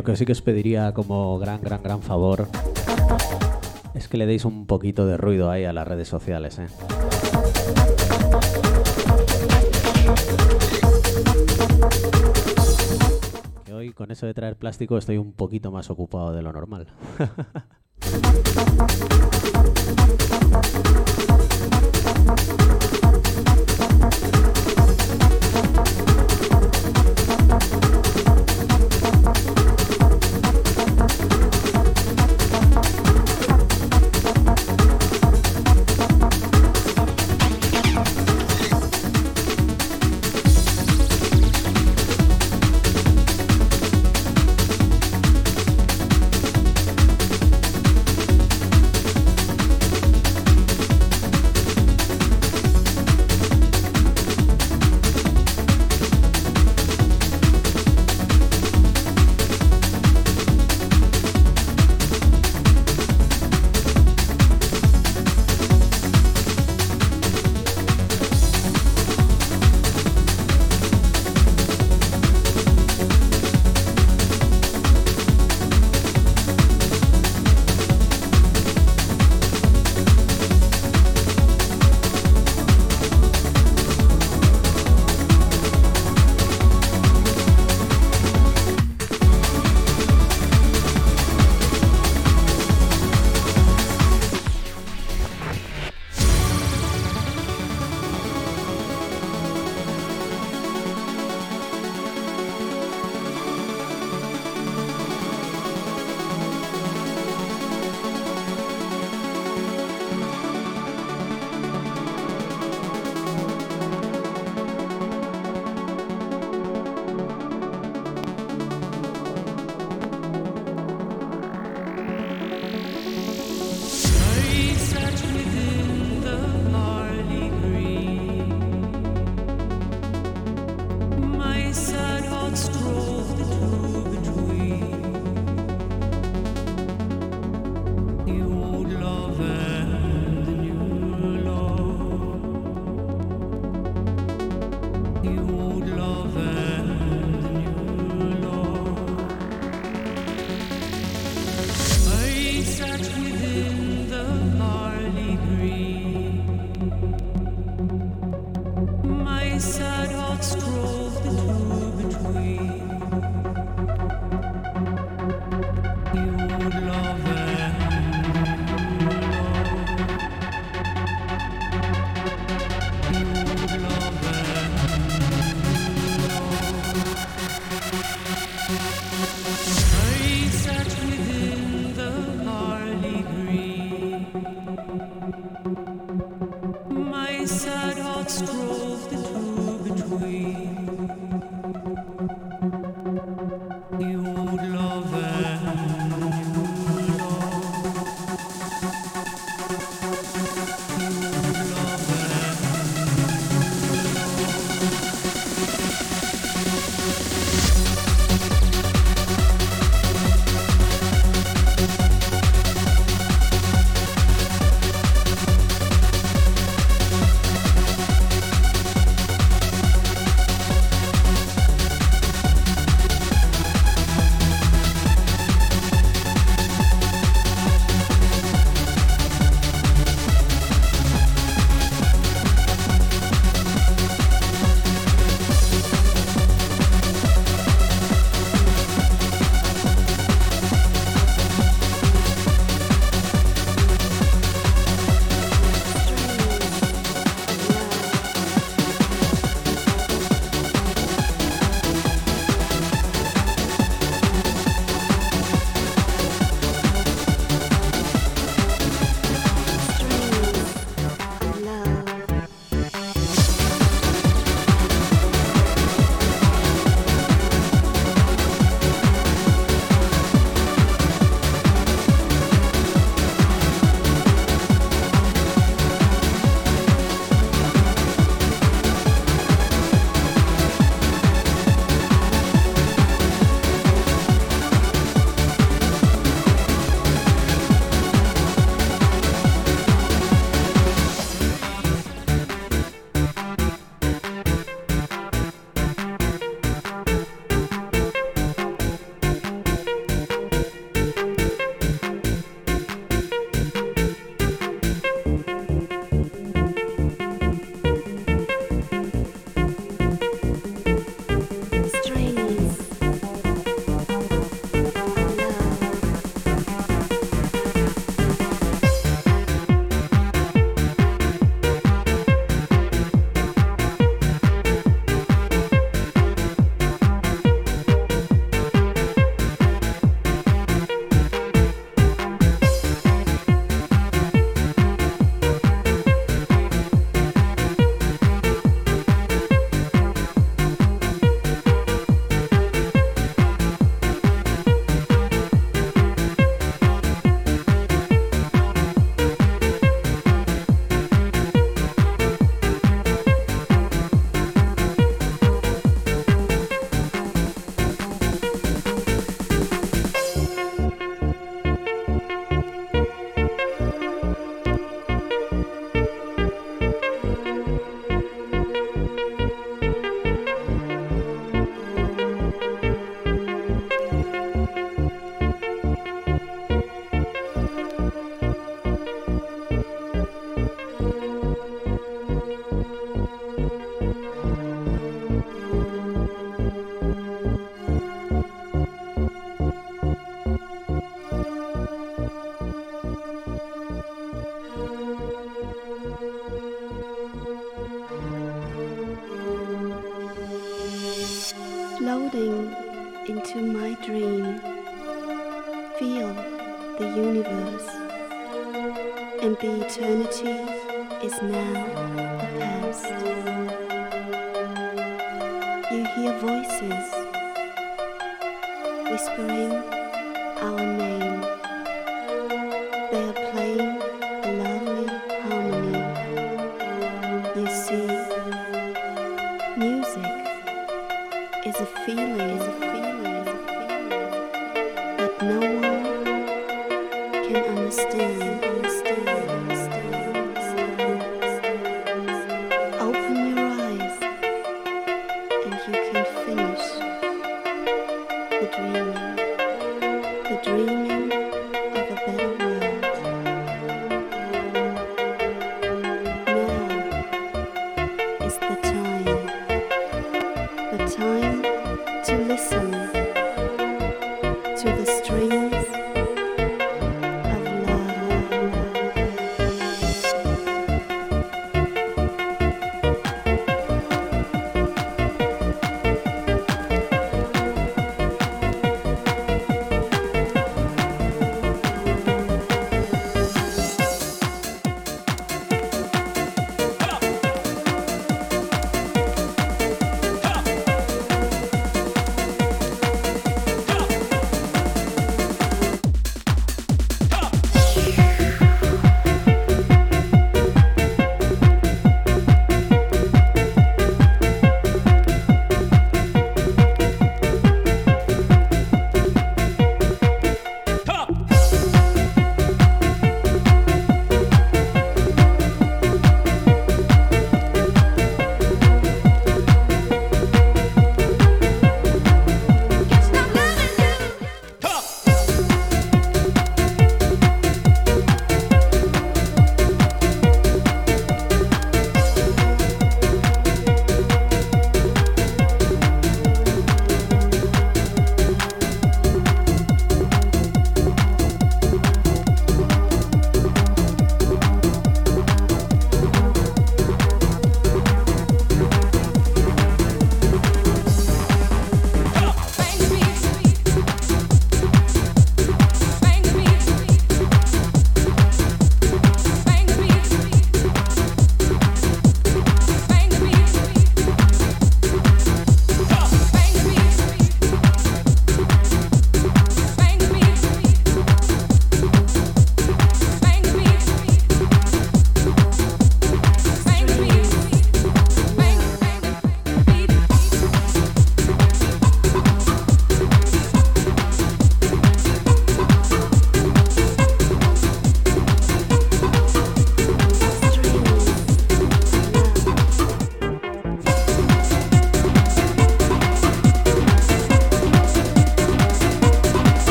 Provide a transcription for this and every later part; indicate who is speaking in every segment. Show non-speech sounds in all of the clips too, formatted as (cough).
Speaker 1: lo que sí que os pediría como gran, gran, gran favor es que le deis un poquito de ruido ahí a las redes sociales. ¿eh? Hoy con eso de traer plástico estoy un poquito más ocupado de lo normal. (laughs)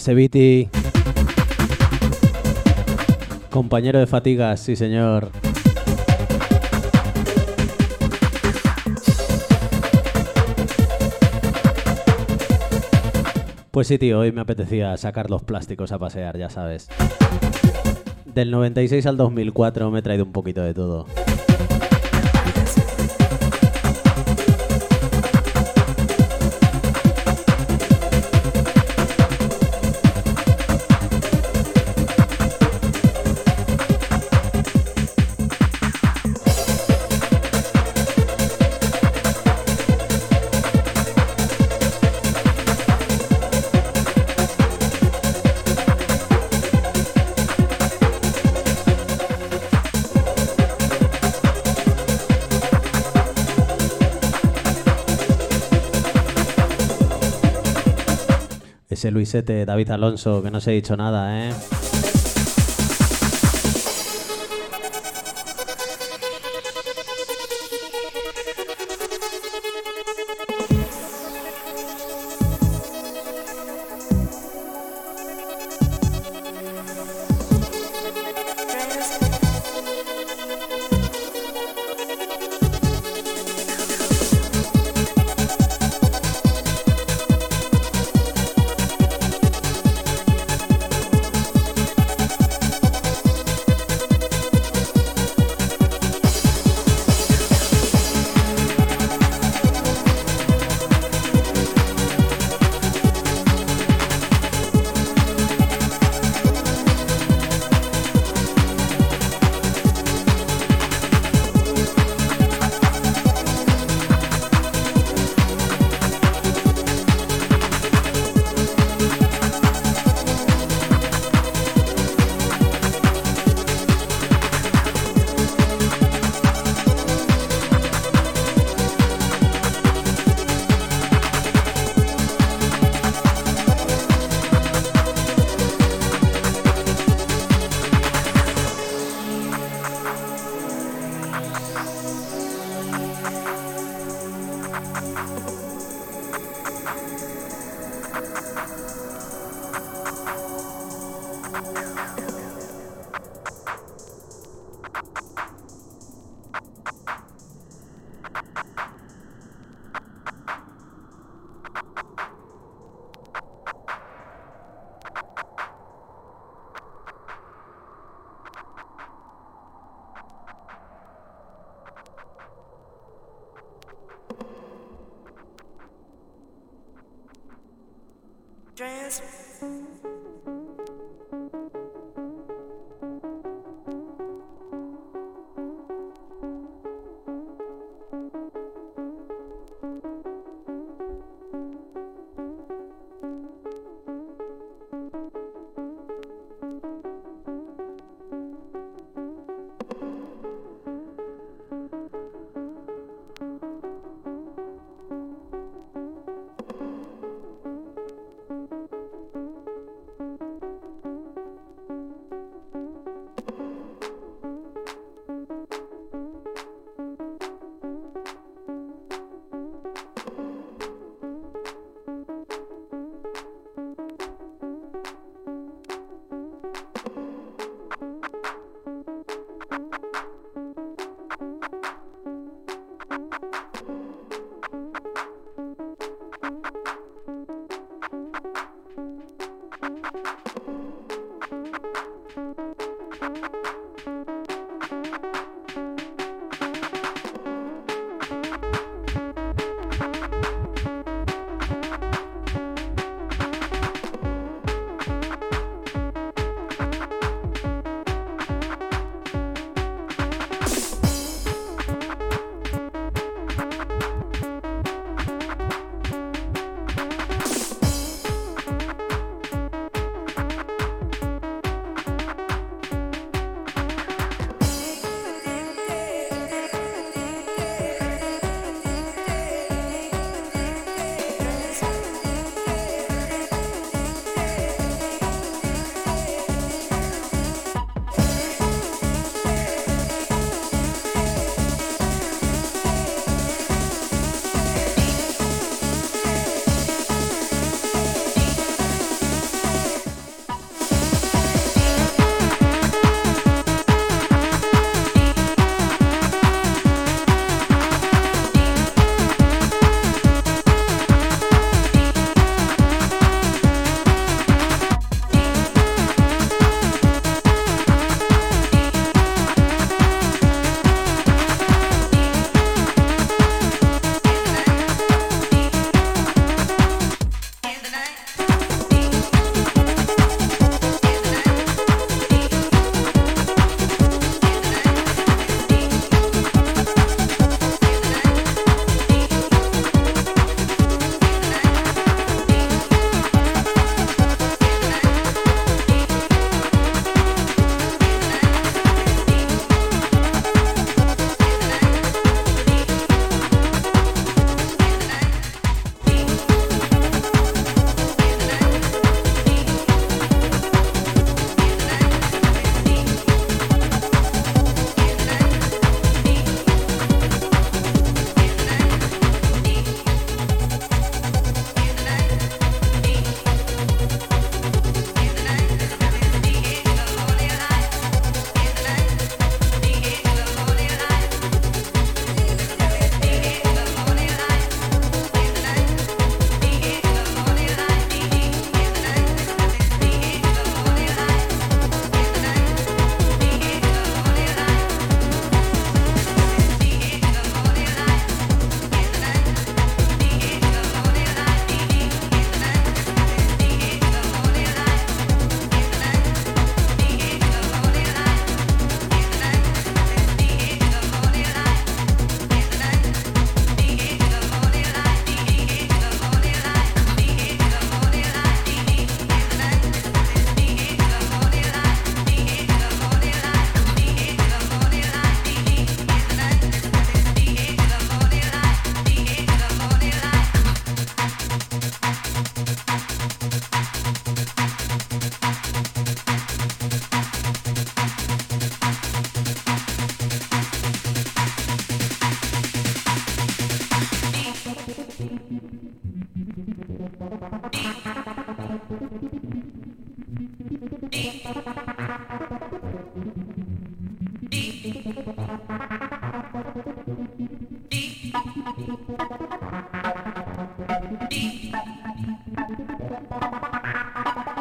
Speaker 1: Ese Viti. Compañero de fatigas, sí señor. Pues sí, tío, hoy me apetecía sacar los plásticos a pasear, ya sabes. Del 96 al 2004 me he traído un poquito de todo. Ese Luisete, David Alonso, que no se ha dicho nada, ¿eh?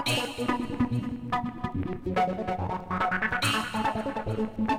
Speaker 1: Thank you.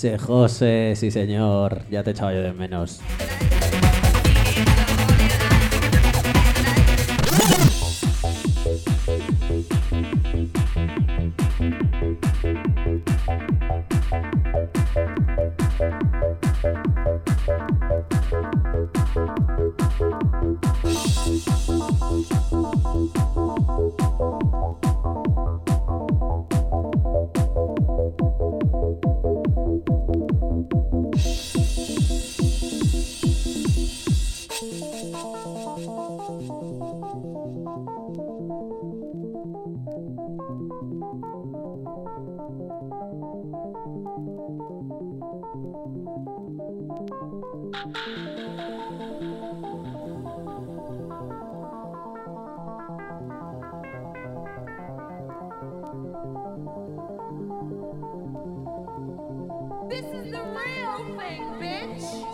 Speaker 1: Ese José, sí señor, ya te echaba yo de menos.
Speaker 2: Yes.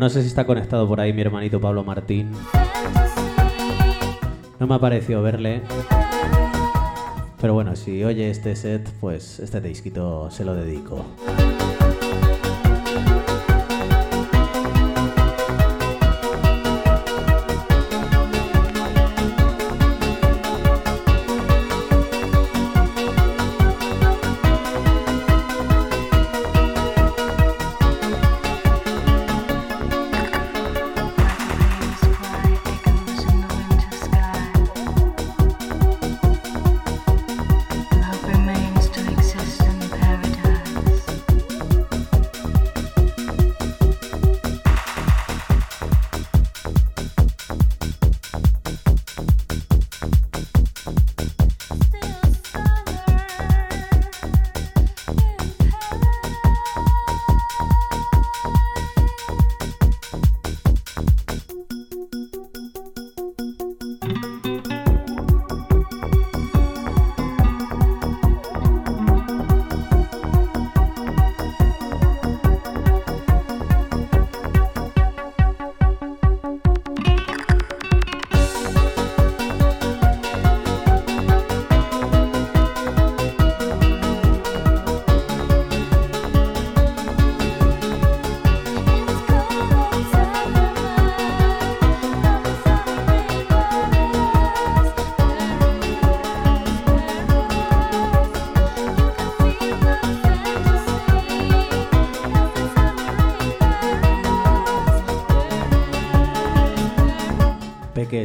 Speaker 3: No sé si está conectado por ahí mi hermanito Pablo Martín. No me ha parecido verle. Pero bueno, si oye este set, pues este disquito se lo dedico.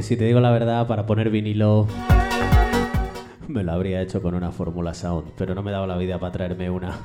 Speaker 3: Si te digo la verdad, para poner vinilo me lo habría hecho con una fórmula sound, pero no me he dado la vida para traerme una.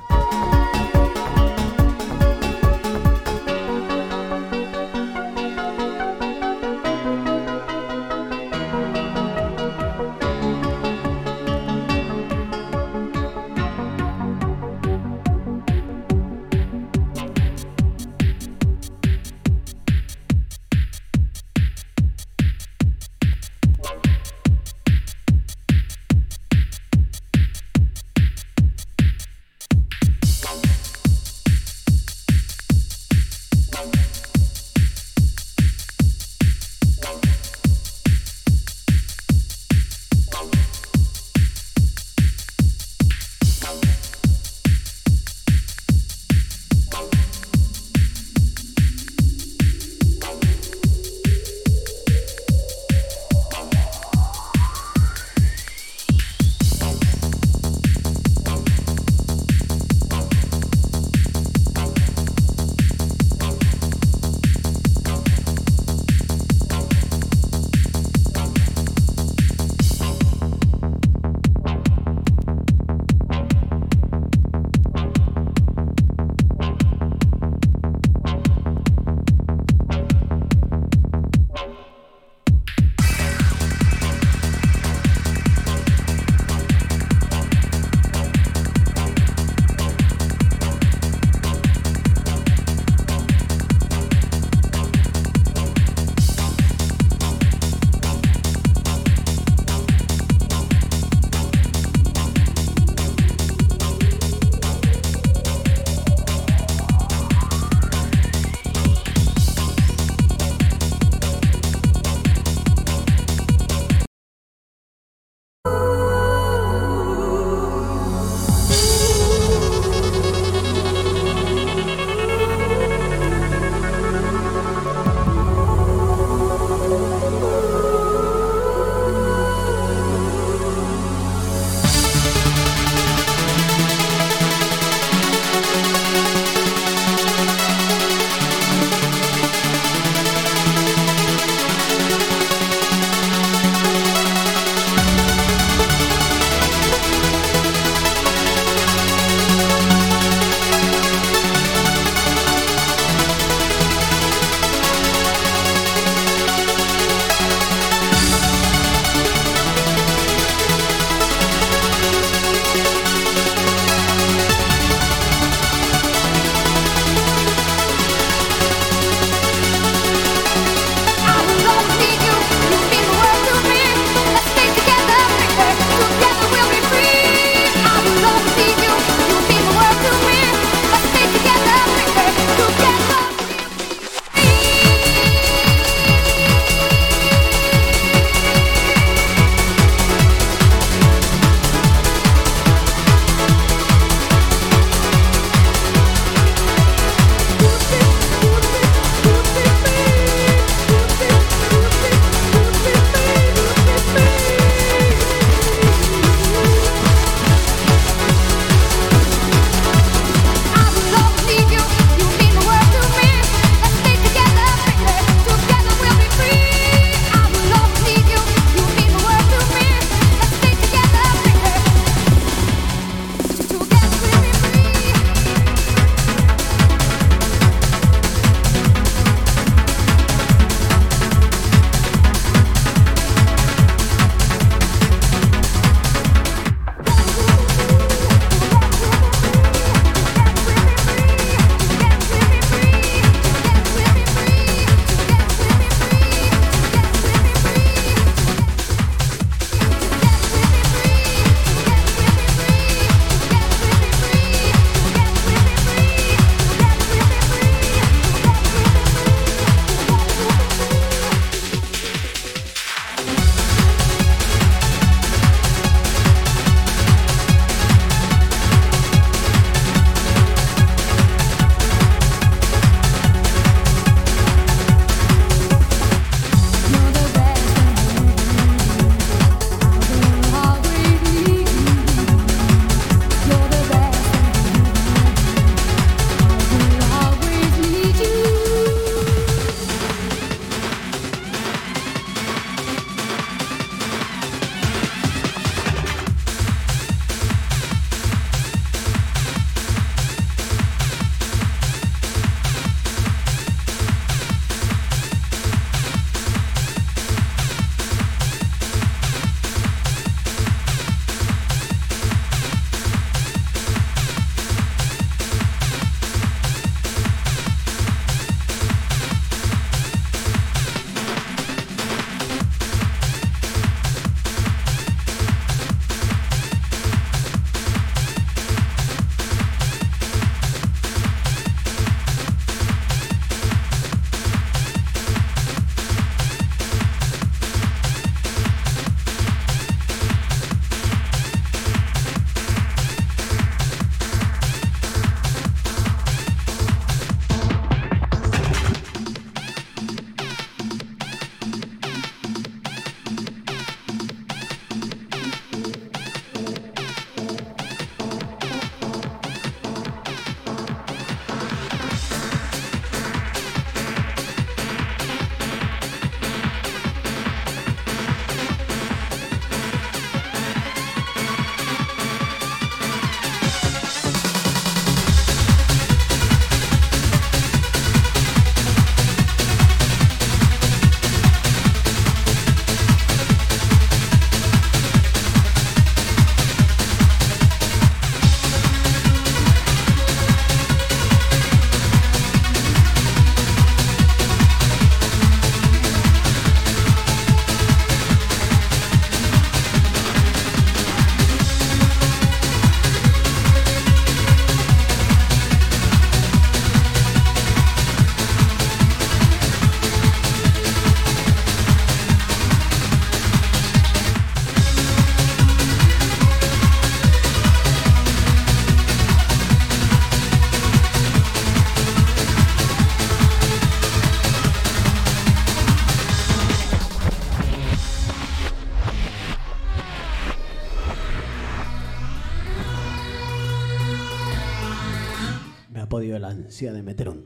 Speaker 1: De meter un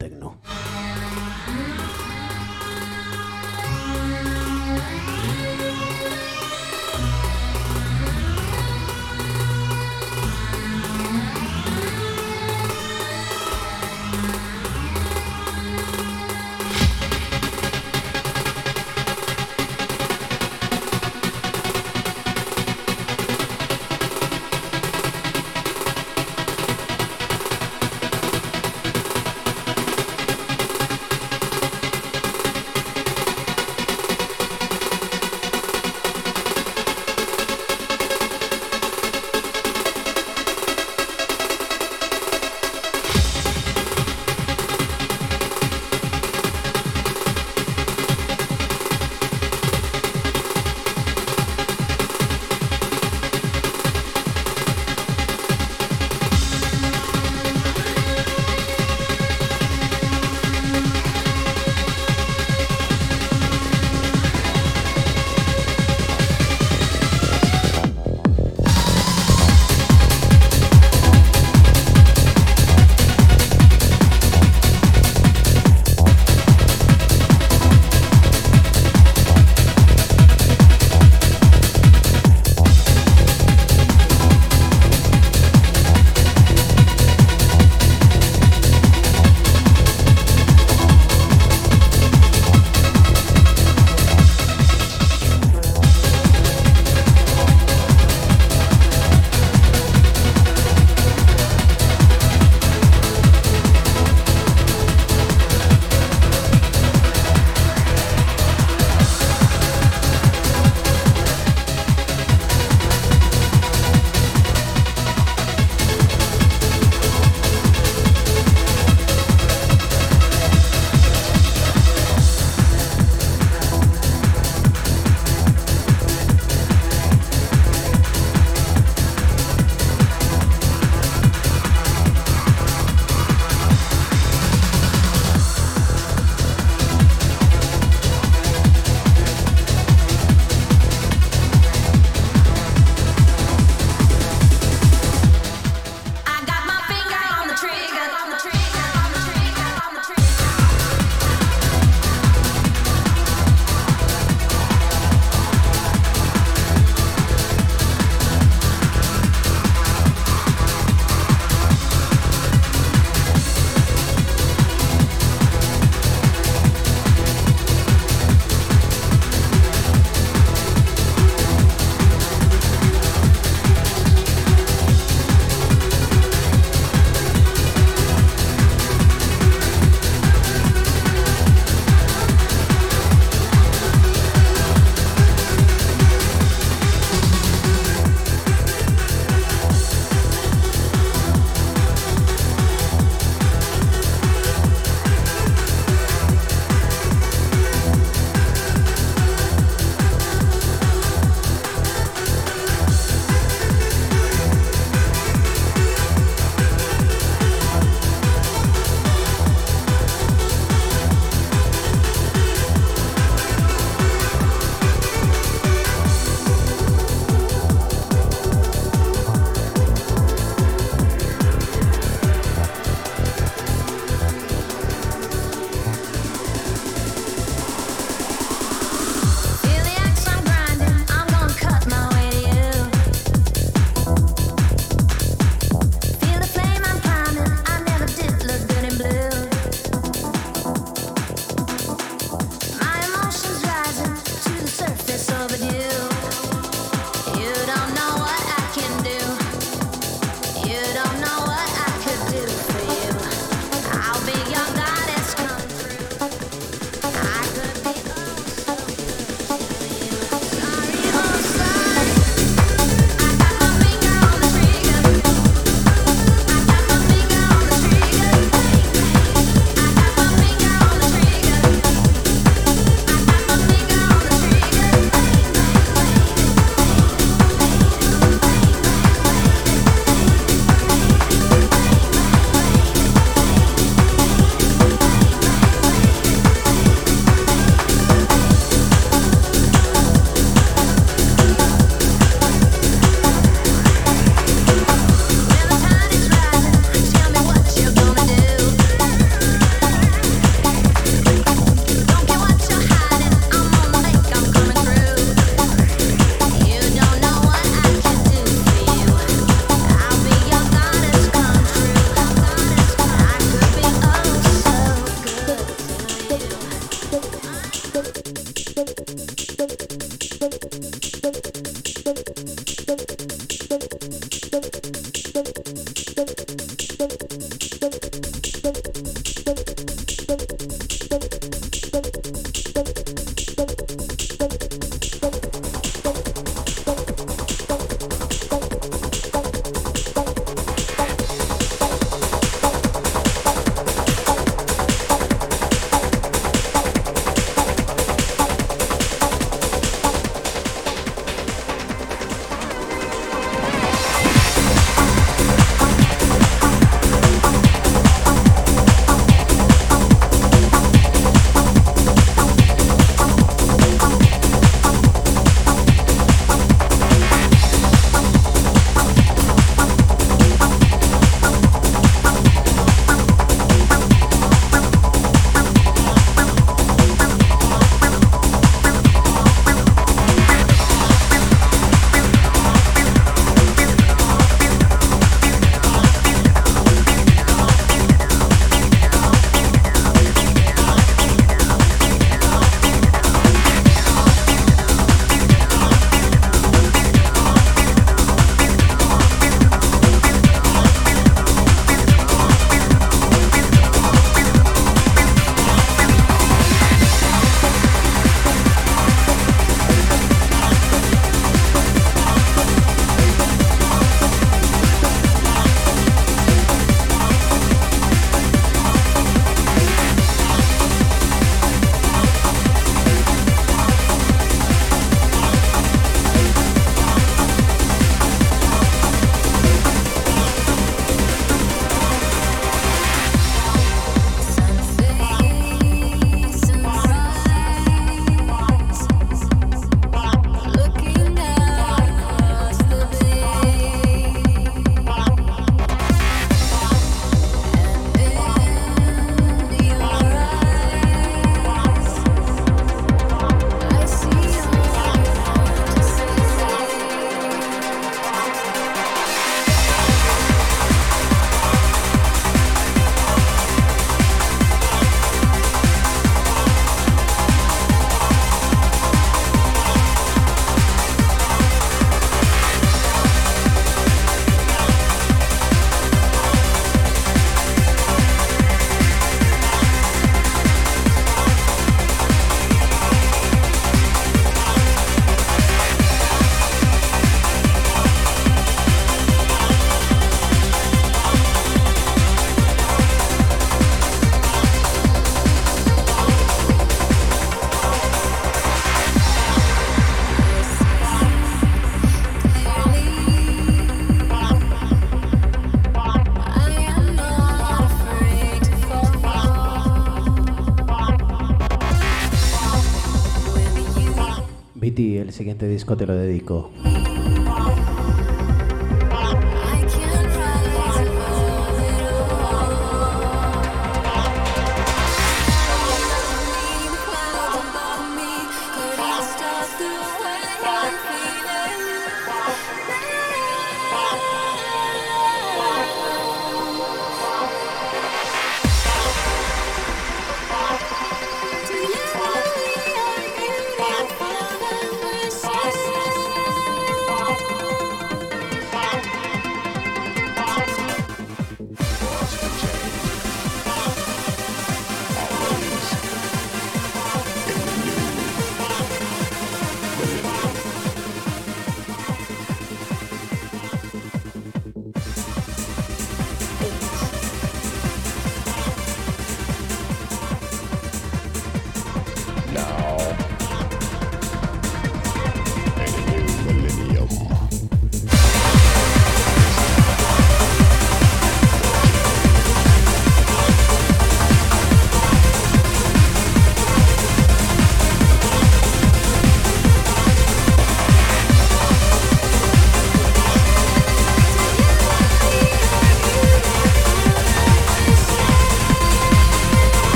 Speaker 4: disco te lo dedico.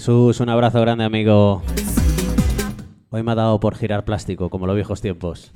Speaker 3: Jesús, un abrazo grande, amigo. Hoy me ha dado por girar plástico, como los viejos tiempos.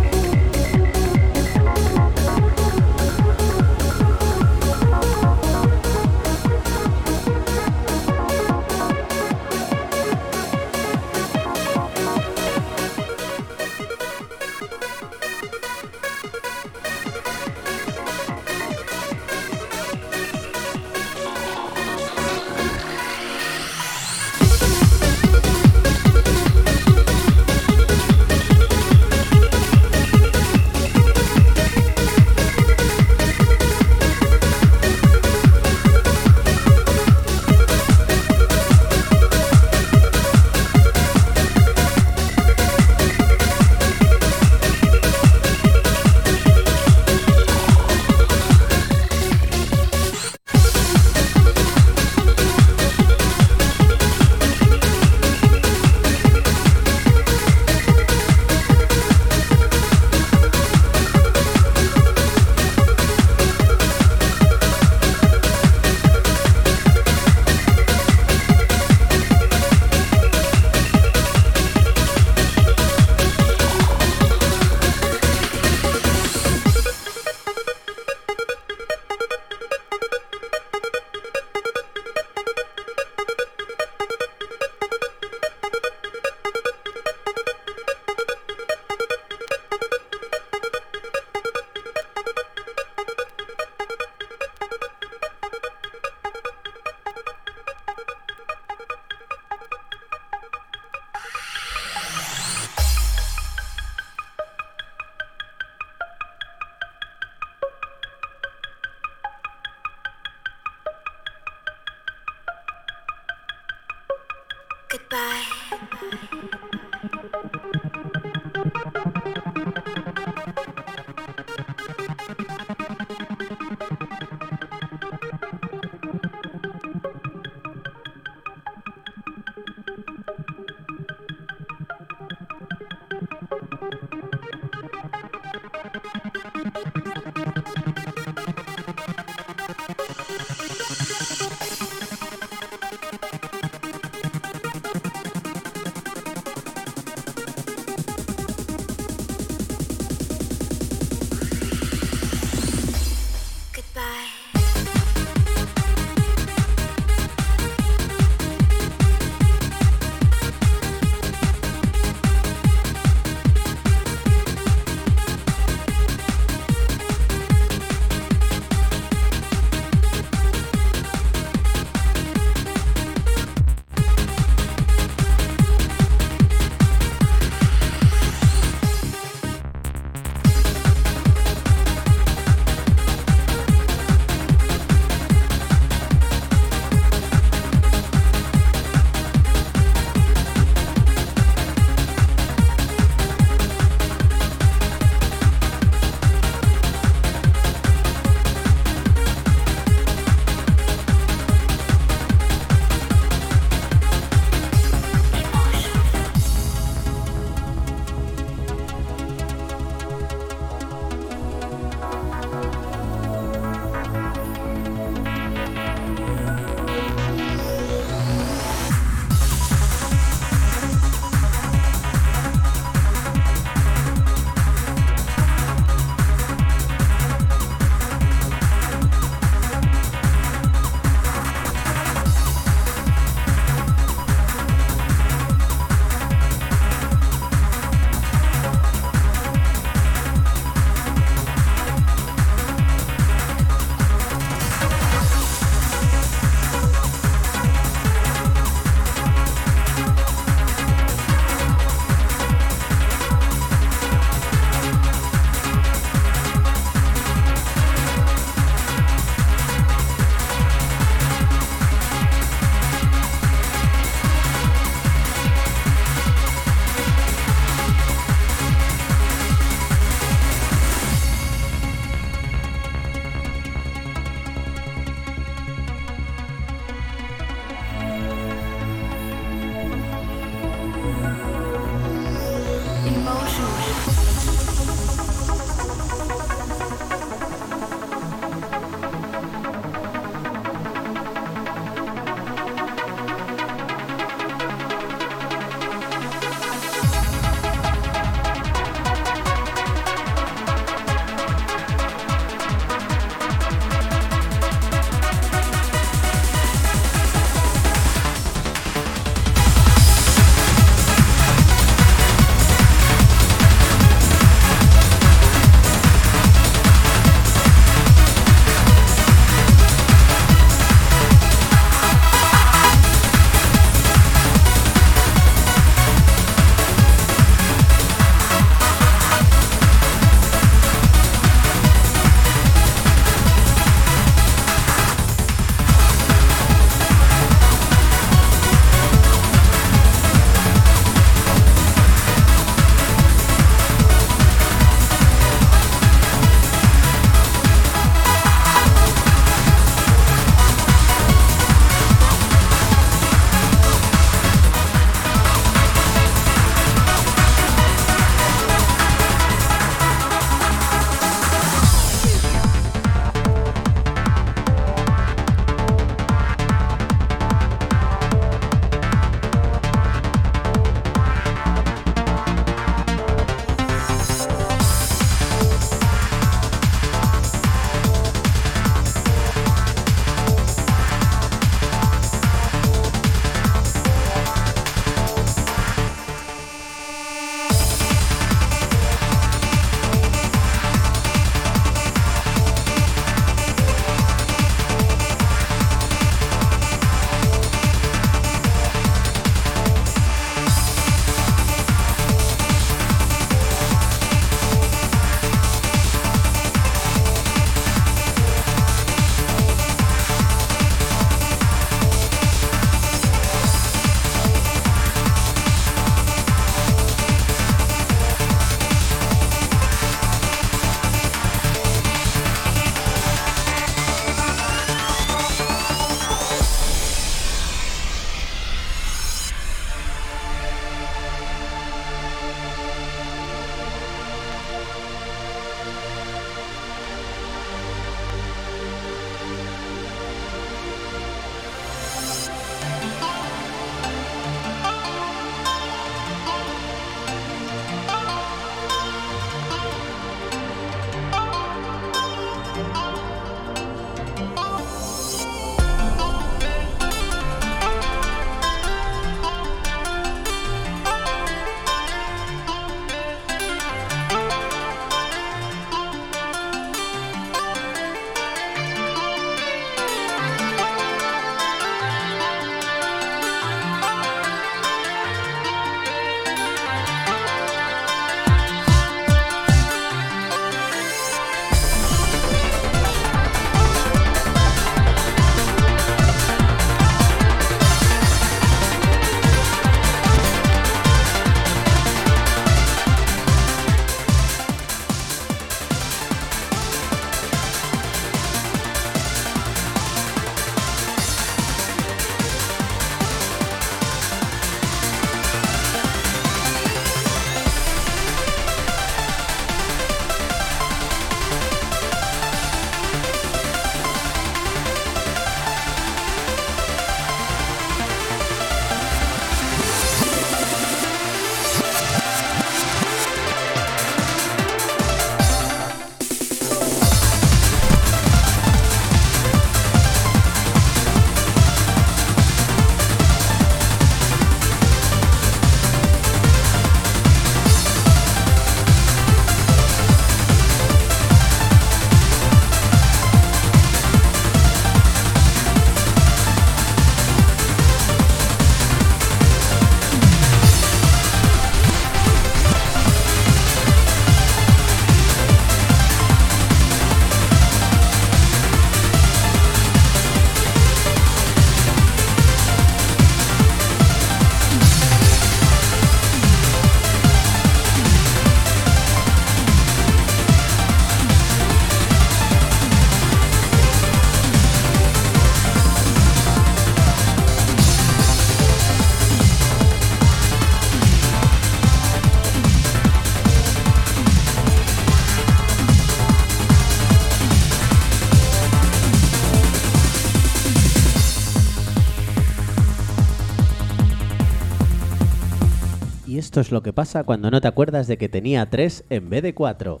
Speaker 1: Esto es lo que pasa cuando no te acuerdas de que tenía 3 en vez de 4.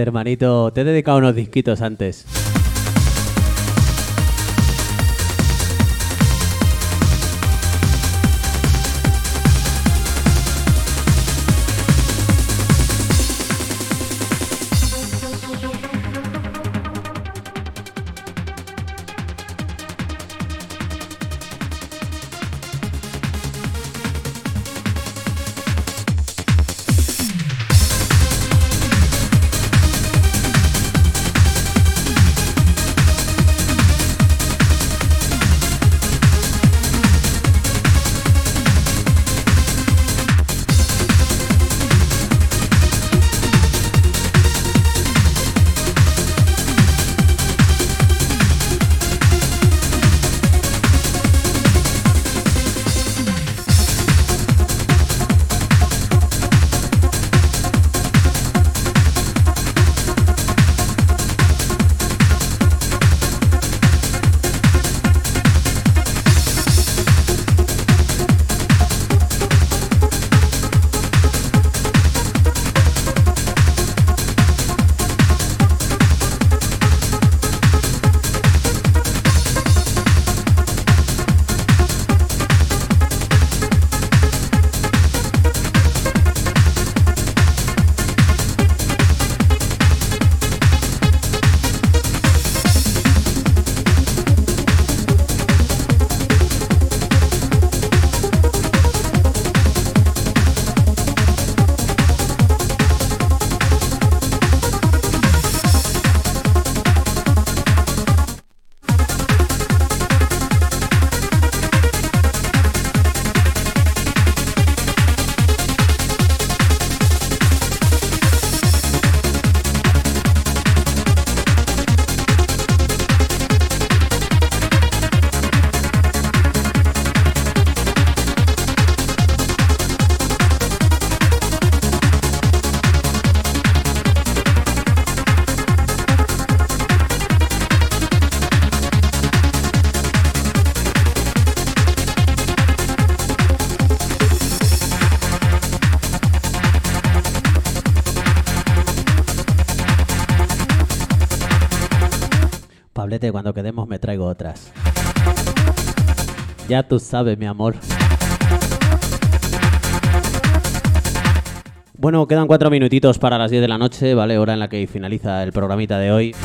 Speaker 1: Hermanito, te he dedicado unos disquitos antes.
Speaker 3: Ya tú sabes, mi amor. Bueno, quedan cuatro minutitos para las 10 de la noche, ¿vale? Hora en la que finaliza el programita de hoy.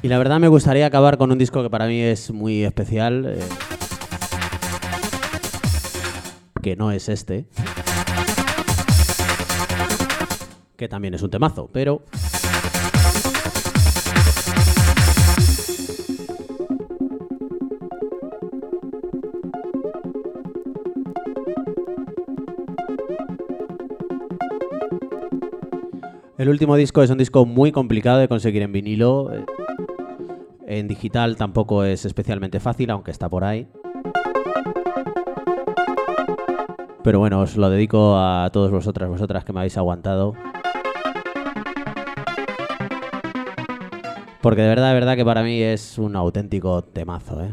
Speaker 3: Y la verdad me gustaría acabar con un disco que para mí es muy especial. eh, que no es este. Que también es un temazo, pero... El último disco es un disco muy complicado de conseguir en vinilo. En digital tampoco es especialmente fácil, aunque está por ahí. Pero bueno, os lo dedico a todos vosotras, vosotras que me habéis aguantado. Porque de verdad, de verdad que para mí es un auténtico temazo, ¿eh?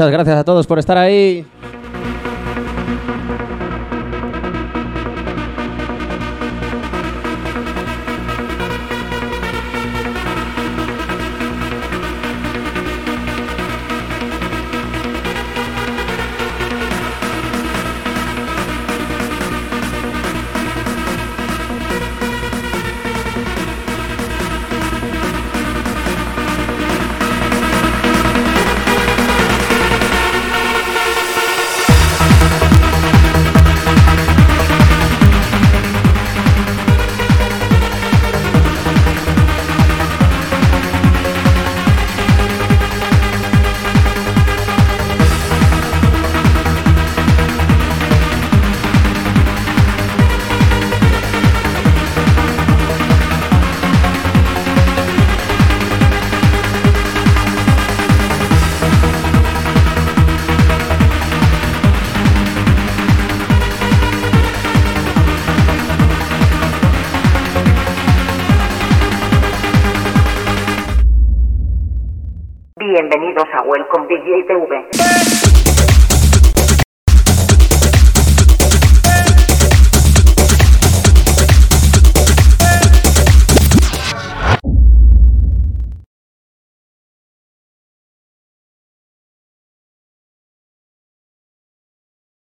Speaker 3: Muchas gracias a todos por estar ahí.